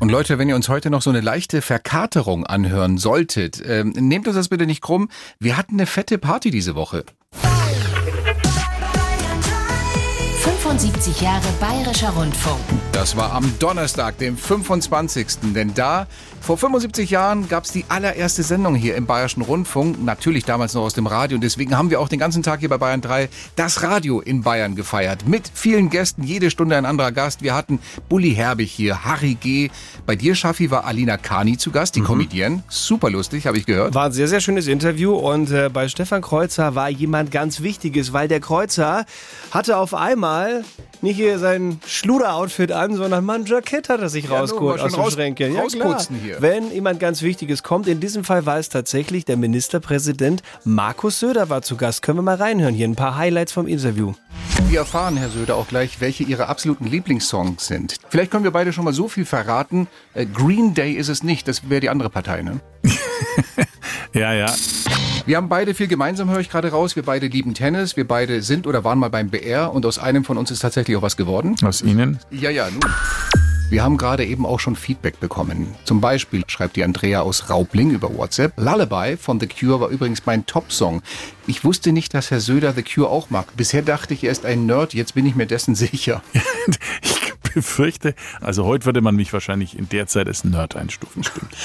Und Leute, wenn ihr uns heute noch so eine leichte Verkaterung anhören solltet, ähm, nehmt uns das bitte nicht krumm. Wir hatten eine fette Party diese Woche. 75 Jahre Bayerischer Rundfunk. Das war am Donnerstag, dem 25. Denn da, vor 75 Jahren, gab es die allererste Sendung hier im Bayerischen Rundfunk. Natürlich damals noch aus dem Radio. Und deswegen haben wir auch den ganzen Tag hier bei Bayern 3 das Radio in Bayern gefeiert. Mit vielen Gästen, jede Stunde ein anderer Gast. Wir hatten Bully Herbig hier, Harry G. Bei dir, Schaffi, war Alina Kani zu Gast, die Comedienne. Super lustig, habe ich gehört. War ein sehr, sehr schönes Interview und äh, bei Stefan Kreuzer war jemand ganz Wichtiges, weil der Kreuzer hatte auf einmal nicht hier sein Schluder-Outfit an, sondern mal ein Jackett hat er sich Ja, rausgeholt aus dem raus- Schränken. Ja, klar. hier. Wenn jemand ganz Wichtiges kommt, in diesem Fall war es tatsächlich der Ministerpräsident Markus Söder war zu Gast. Können wir mal reinhören hier, ein paar Highlights vom Interview. Wir erfahren, Herr Söder, auch gleich, welche Ihre absoluten Lieblingssongs sind. Vielleicht können wir beide schon mal so viel verraten. Äh, Green Day ist es nicht, das wäre die andere Partei, ne? *laughs* Ja, ja. Wir haben beide viel gemeinsam, höre ich gerade raus. Wir beide lieben Tennis, wir beide sind oder waren mal beim BR und aus einem von uns ist tatsächlich auch was geworden. Aus Ihnen? Ja, ja, nun. Wir haben gerade eben auch schon Feedback bekommen. Zum Beispiel schreibt die Andrea aus Raubling über WhatsApp. Lullaby von The Cure war übrigens mein Top-Song. Ich wusste nicht, dass Herr Söder The Cure auch mag. Bisher dachte ich, er ist ein Nerd, jetzt bin ich mir dessen *laughs* sicher. Ich befürchte, also heute würde man mich wahrscheinlich in der Zeit als Nerd einstufen, stimmt.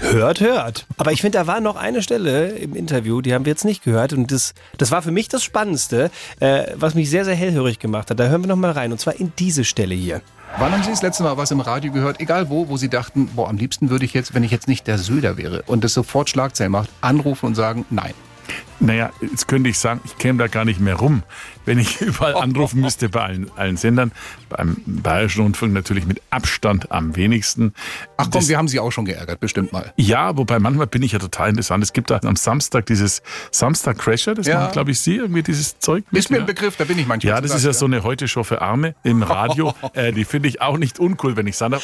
Hört, hört. Aber ich finde, da war noch eine Stelle im Interview, die haben wir jetzt nicht gehört. Und das, das war für mich das Spannendste, äh, was mich sehr, sehr hellhörig gemacht hat. Da hören wir noch mal rein. Und zwar in diese Stelle hier. Wann haben Sie das letzte Mal was im Radio gehört, egal wo, wo Sie dachten, boah, am liebsten würde ich jetzt, wenn ich jetzt nicht der Söder wäre und das sofort Schlagzeilen macht, anrufen und sagen, nein. Naja, jetzt könnte ich sagen, ich käme da gar nicht mehr rum, wenn ich *laughs* überall anrufen müsste bei allen, allen Sendern. Beim Bayerischen Rundfunk natürlich mit Abstand am wenigsten. Ach komm, wir haben Sie auch schon geärgert, bestimmt mal. Ja, wobei manchmal bin ich ja total interessant. Es gibt da am Samstag dieses Samstag Crasher, das Ja. machen, glaube ich, Sie, irgendwie dieses Zeug. mit, Ist mir ja. ein Begriff, da bin ich manchmal. Ja, das ist ja so eine Heute-Show für Arme im Radio. *laughs* äh, die finde ich auch nicht uncool, wenn ich sage.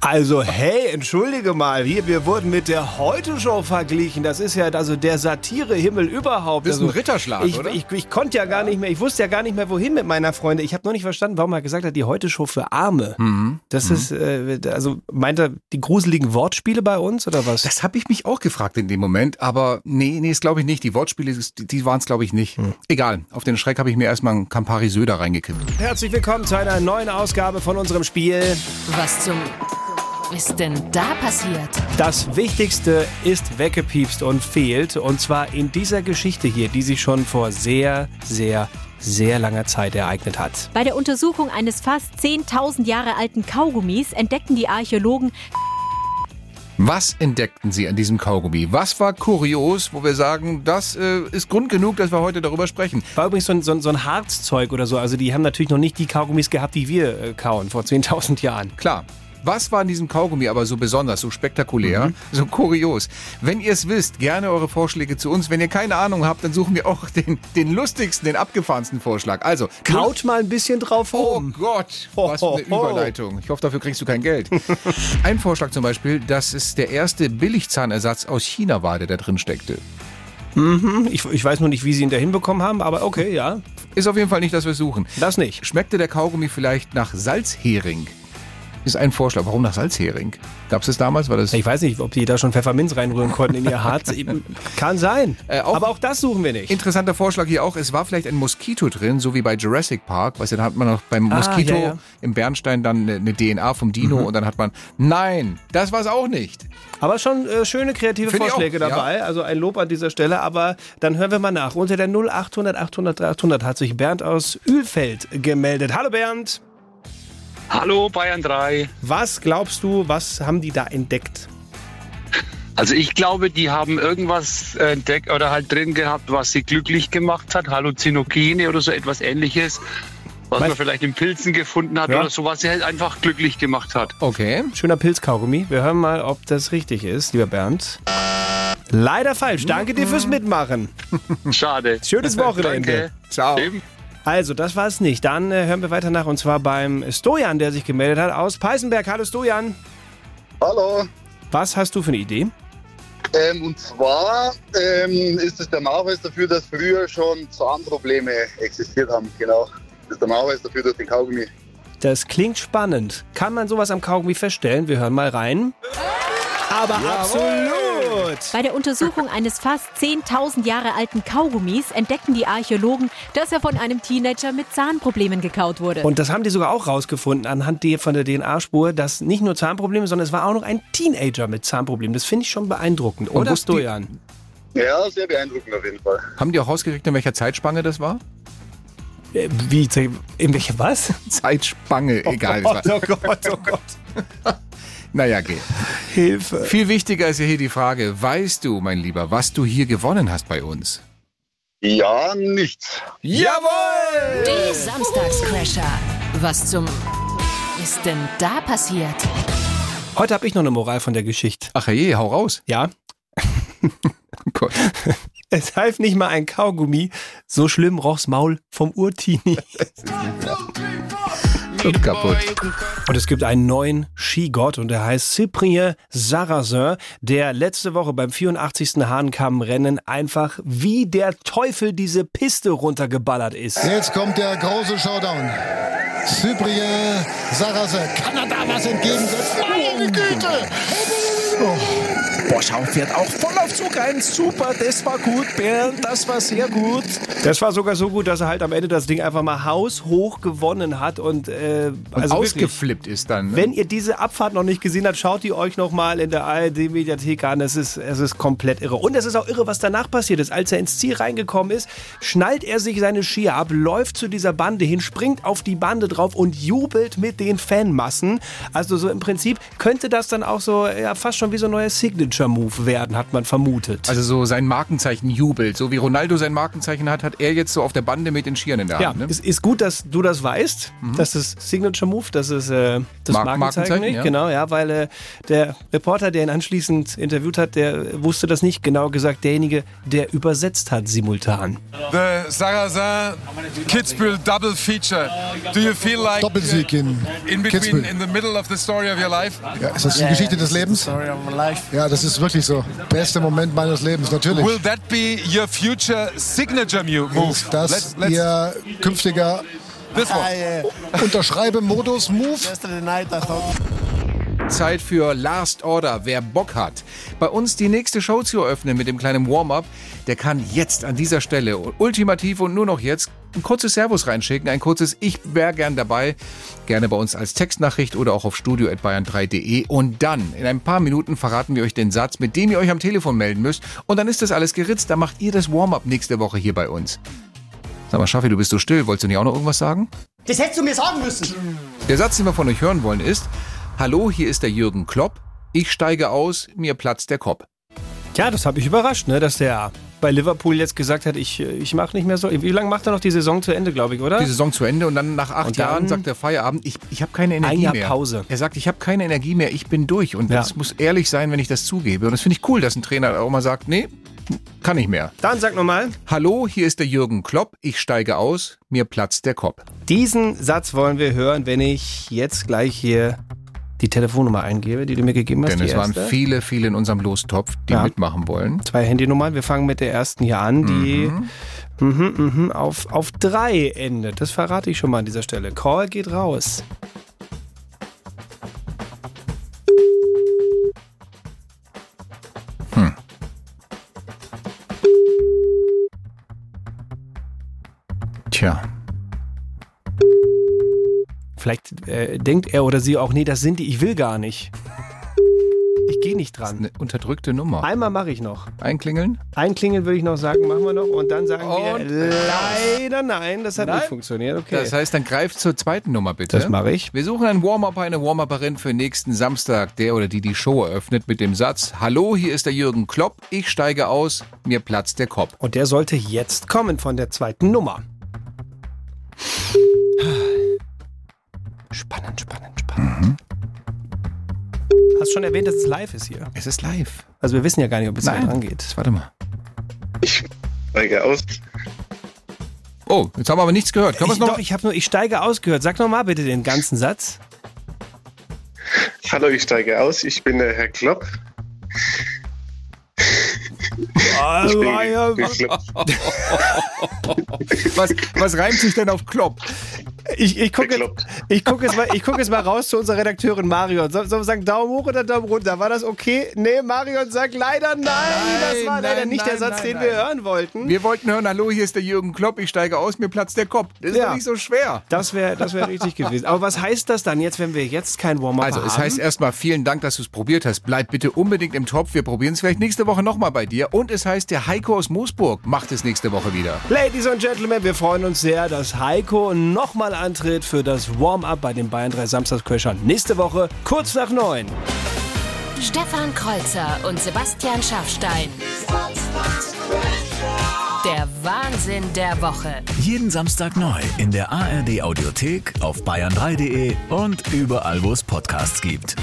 Also, hey, entschuldige mal, wir, wir wurden mit der Heute-Show verglichen. Das ist ja also der Satire-Himmel überhaupt. Das ist also, ein Ritterschlag, ich, oder? Ich, ich konnte ja gar nicht mehr, ich wusste ja gar nicht mehr, wohin mit meiner Freundin. Ich habe noch nicht verstanden, warum er gesagt hat, die Heute-Show für Arme. Mhm. Das ist, äh, also meint er die gruseligen Wortspiele bei uns oder was? Das habe ich mich auch gefragt in dem Moment, aber nee, nee, das glaube ich nicht. Die Wortspiele, die, die waren es glaube ich nicht. Hm. Egal, auf den Schreck habe ich mir erstmal einen Campari Söder reingekippt. Herzlich willkommen zu einer neuen Ausgabe von unserem Spiel. Was zum ist denn da passiert? Das Wichtigste ist weggepiepst und fehlt. Und zwar in dieser Geschichte hier, die sich schon vor sehr, sehr, sehr langer Zeit ereignet hat. Bei der Untersuchung eines fast 10.000 Jahre alten Kaugummis entdeckten die Archäologen Was entdeckten Sie an diesem Kaugummi? Was war kurios, wo wir sagen, das äh, ist Grund genug, dass wir heute darüber sprechen? War übrigens so ein, so, ein, so ein Harzzeug oder so. Also die haben natürlich noch nicht die Kaugummis gehabt, die wir äh, kauen vor 10.000 Jahren. Klar. Was war an diesem Kaugummi aber so besonders, so spektakulär, so kurios? Wenn ihr es wisst, gerne eure Vorschläge zu uns. Wenn ihr keine Ahnung habt, dann suchen wir auch den, den lustigsten, den abgefahrensten Vorschlag. Also, Kaut mal ein bisschen drauf Oh rum. Gott, was für eine. Überleitung. Ich hoffe, dafür kriegst du kein Geld. *laughs* Ein Vorschlag zum Beispiel, dass es der erste Billigzahnersatz aus China war, der da drin steckte. Mhm. Ich, ich weiß nur nicht, wie sie ihn da hinbekommen haben, aber okay, ja. Ist auf jeden Fall nicht, dass wir suchen. Das nicht. Schmeckte der Kaugummi vielleicht nach Salzhering? Ist ein Vorschlag. Warum nach Salzhering? Gab es das damals? War das Ich weiß nicht, ob die da schon Pfefferminz reinrühren konnten in ihr Harz. *laughs* Kann sein. Äh, auch- aber auch das suchen wir nicht. Interessanter Vorschlag hier auch, es war vielleicht ein Moskito drin, so wie bei Jurassic Park. Weißt du, dann hat man noch beim Ah, Moskito ja, ja. im Bernstein dann eine, DNA vom Dino und dann hat man, nein, das war es auch nicht. Aber schon äh, schöne kreative Finde ich Vorschläge auch, ja. dabei. Also ein Lob an dieser Stelle. Aber dann hören wir mal nach. Unter der 0800 800 800 hat sich Bernd aus Ölfeld gemeldet. Hallo Bernd. Hallo Bayern 3. Was glaubst du, was haben die da entdeckt? Also ich glaube, die haben irgendwas entdeckt oder halt drin gehabt, was sie glücklich gemacht hat, Halluzinogene oder so etwas ähnliches, was Meinst- man vielleicht in Pilzen gefunden hat Ja. oder so, was sie halt einfach glücklich gemacht hat. Okay. Schöner Pilzkaugummi. Wir hören mal, ob das richtig ist, lieber Bernd. Leider falsch. Danke dir fürs Mitmachen. Schade. Schönes *laughs* Wochenende. Danke. Ciao. Eben. Also, das war es nicht. Dann äh, hören wir weiter nach und zwar beim Stojan, der sich gemeldet hat aus Peißenberg. Hallo Stojan. Hallo. Was hast du für eine Idee? Ähm, und zwar ähm, ist es der Nachweis dafür, dass früher schon Zahnprobleme existiert haben. Genau. Das ist der Nachweis dafür durch den Kaugummi. Das klingt spannend. Kann man sowas am Kaugummi feststellen? Wir hören mal rein. Aber absolut. Bei der Untersuchung *laughs* eines fast 10.000 Jahre alten Kaugummis entdeckten die Archäologen, dass er von einem Teenager mit Zahnproblemen gekaut wurde. Und das haben die sogar auch rausgefunden anhand der, von der DNA-Spur, dass nicht nur Zahnprobleme, sondern es war auch noch ein Teenager mit Zahnproblemen. Das finde ich schon beeindruckend, Und oder die- Stojan? Ja, sehr beeindruckend auf jeden Fall. Haben die auch rausgekriegt, in welcher Zeitspanne das war? Äh, Wie, in welche was? Zeitspanne, egal. Oh es Gott, oh Gott, oh Gott. *laughs* Naja, geht. Hilfe. Viel wichtiger ist ja hier die Frage, weißt du, mein Lieber, was du hier gewonnen hast bei uns? Ja, nichts. Jawohl! Die Samstagscrasher. Was zum ist denn da passiert? Heute habe ich noch eine Moral von der Geschichte. Ach je, hau raus. Ja, *laughs* Gott. es half nicht mal ein Kaugummi. So schlimm roch's Maul vom Urtini. *laughs* So kaputt. Und es gibt einen neuen Skigott und der heißt Cyprien Sarrazin, der letzte Woche beim 84. Hahnkammrennen einfach wie der Teufel diese Piste runtergeballert ist. Jetzt kommt der große Showdown. Cyprien Sarrazin. Kann er da was entgegensetzen? Meine Güte! Boschau fährt auch voll auf Zug ein. Super, das war gut, Bernd. Das war sehr gut. Das war sogar so gut, dass er halt am Ende das Ding einfach mal haushoch gewonnen hat und, äh, Und also wirklich, ausgeflippt ist dann. Ne? Wenn ihr diese Abfahrt noch nicht gesehen habt, schaut die euch noch mal in der ARD-Mediathek an. Es ist, es ist komplett irre. Und es ist auch irre, was danach passiert ist. Als er ins Ziel reingekommen ist, schnallt er sich seine Skier ab, läuft zu dieser Bande hin, springt auf die Bande drauf und jubelt mit den Fanmassen. Also so im Prinzip könnte das dann auch so ja, fast schon wie so ein neuer Signature Signature-Move werden, hat man vermutet. Also so sein Markenzeichen jubelt. So wie Ronaldo sein Markenzeichen hat, hat er jetzt so auf der Bande mit den Skiern in der ja, Hand. Ne? es ist gut, dass du das weißt. Das ist Signature Move, das ist äh, das Mark- Markenzeichen, Markenzeichen, nicht. ja. Genau, ja, weil äh, der Reporter, der ihn anschließend interviewt hat, der wusste das nicht. Genau gesagt, derjenige, der übersetzt hat simultan. The Sarrazin Kitzbühel double feature. Do you feel like Doppelsieg in in between Kitzbühel. in the middle of the story of your life? Ja, ist das die Geschichte des Lebens? Ja, das ist wirklich so. Bester Moment meines Lebens, natürlich. Will that be your future signature move? Ist das Let's- let's- Ihr künftiger This one. *laughs* Unterschreibe-Modus-Move? Zeit für Last Order, wer Bock hat. Bei uns die nächste Show zu eröffnen mit dem kleinen Warm-up, der kann jetzt an dieser Stelle ultimativ und nur noch jetzt ein kurzes Servus reinschicken, ein kurzes Ich wäre gern dabei, gerne bei uns als Textnachricht oder auch auf studio.bayern3.de und dann in ein paar Minuten verraten wir euch den Satz, mit dem ihr euch am Telefon melden müsst und dann ist das alles geritzt, dann macht ihr das Warm-up nächste Woche hier bei uns. Sag mal, Schaffi, du bist so still, wolltest du nicht auch noch irgendwas sagen? Das hättest du mir sagen müssen. Der Satz, den wir von euch hören wollen, ist: Hallo, hier ist der Jürgen Klopp. Ich steige aus, mir platzt der Kopf. Ja, das hat mich überrascht, ne, dass der bei Liverpool jetzt gesagt hat, ich, ich mache nicht mehr so. Wie lange macht er noch die Saison zu Ende, glaube ich, oder? Die Saison zu Ende und dann nach acht dann- Jahren sagt der Feierabend, ich, ich habe keine Energie Ein Jahr mehr. Pause. Er sagt, ich habe keine Energie mehr, ich bin durch. Und Ja. das muss ehrlich sein, wenn ich das zugebe. Und das finde ich cool, dass ein Trainer auch mal sagt, nee, kann nicht mehr. Dann sag nochmal. Hallo, hier ist der Jürgen Klopp. Ich steige aus, mir platzt der Kopf. Diesen Satz wollen wir hören, wenn ich jetzt gleich hier die Telefonnummer eingebe, die du mir gegeben hast. Denn es waren viele, viele in unserem Lostopf, die Ja. mitmachen wollen. Zwei Handynummern. Wir fangen mit der ersten hier an, die mhm, mhm, auf, auf drei endet. Das verrate ich schon mal an dieser Stelle. Call geht raus. Hm. Tja. Vielleicht äh, denkt er oder sie auch, nee, das sind die, ich will gar nicht. Ich gehe nicht dran. Eine unterdrückte Nummer. Einmal mache ich noch. Einklingeln? Einklingeln würde ich noch sagen, machen wir noch. Und dann sagen Und wir leider nein, das hat Nein? nicht funktioniert. Okay. Das heißt, dann greift zur zweiten Nummer bitte. Das mache ich. Wir suchen einen Warm-Upper, eine Warm-Upperin für nächsten Samstag, der oder die die Show eröffnet mit dem Satz: Hallo, hier ist der Jürgen Klopp, ich steige aus, mir platzt der Kopf. Und der sollte jetzt kommen von der zweiten Nummer. Spannend, spannend, spannend. Hast schon erwähnt, dass es live ist hier. Es ist live. Also wir wissen ja gar nicht, ob es Nein. hier dran geht. Warte mal. Steige aus. Oh, jetzt haben wir aber nichts gehört. Können wir Ich, es noch? doch, ich habe nur, ich steige ausgehört. Sag noch mal bitte den ganzen Satz. Hallo, ich steige aus. Ich bin der Herr Klopp. Ah, Ich bin *laughs* was, was reimt sich denn auf Klopp? Ich, ich gucke jetzt, ich guck jetzt, mal- ich guck jetzt mal raus zu unserer Redakteurin Marion. Soll soll wir sagen Daumen hoch oder Daumen runter? War das okay? Nee, Marion sagt leider nein. das war leider nein, nicht der nein, Satz, nein, den nein. wir hören wollten. Wir wollten hören, hallo, hier ist der Jürgen Klopp, ich steige aus, mir platzt der Kopf. Das ist Ja. doch nicht so schwer. Das wäre das wär richtig *laughs* gewesen. Aber was heißt das dann jetzt, wenn wir jetzt kein Warm-up Also, haben? es heißt erstmal vielen Dank, dass du es probiert hast. Bleib bitte unbedingt im Topf. Wir probieren es vielleicht nächste Woche nochmal bei dir. Und es heißt, der Heiko aus Moosburg macht es nächste Woche wieder. Ladies and Gentlemen, wir freuen uns sehr, dass Heiko nochmal antritt für das Warm-up bei den Bayern 3 Samstagscrashern nächste Woche, kurz nach neun. Stefan Kreuzer und Sebastian Schaffstein. Der Wahnsinn der Woche. Jeden Samstag neu in der ARD Audiothek, auf bayern3.de und überall, wo es Podcasts gibt.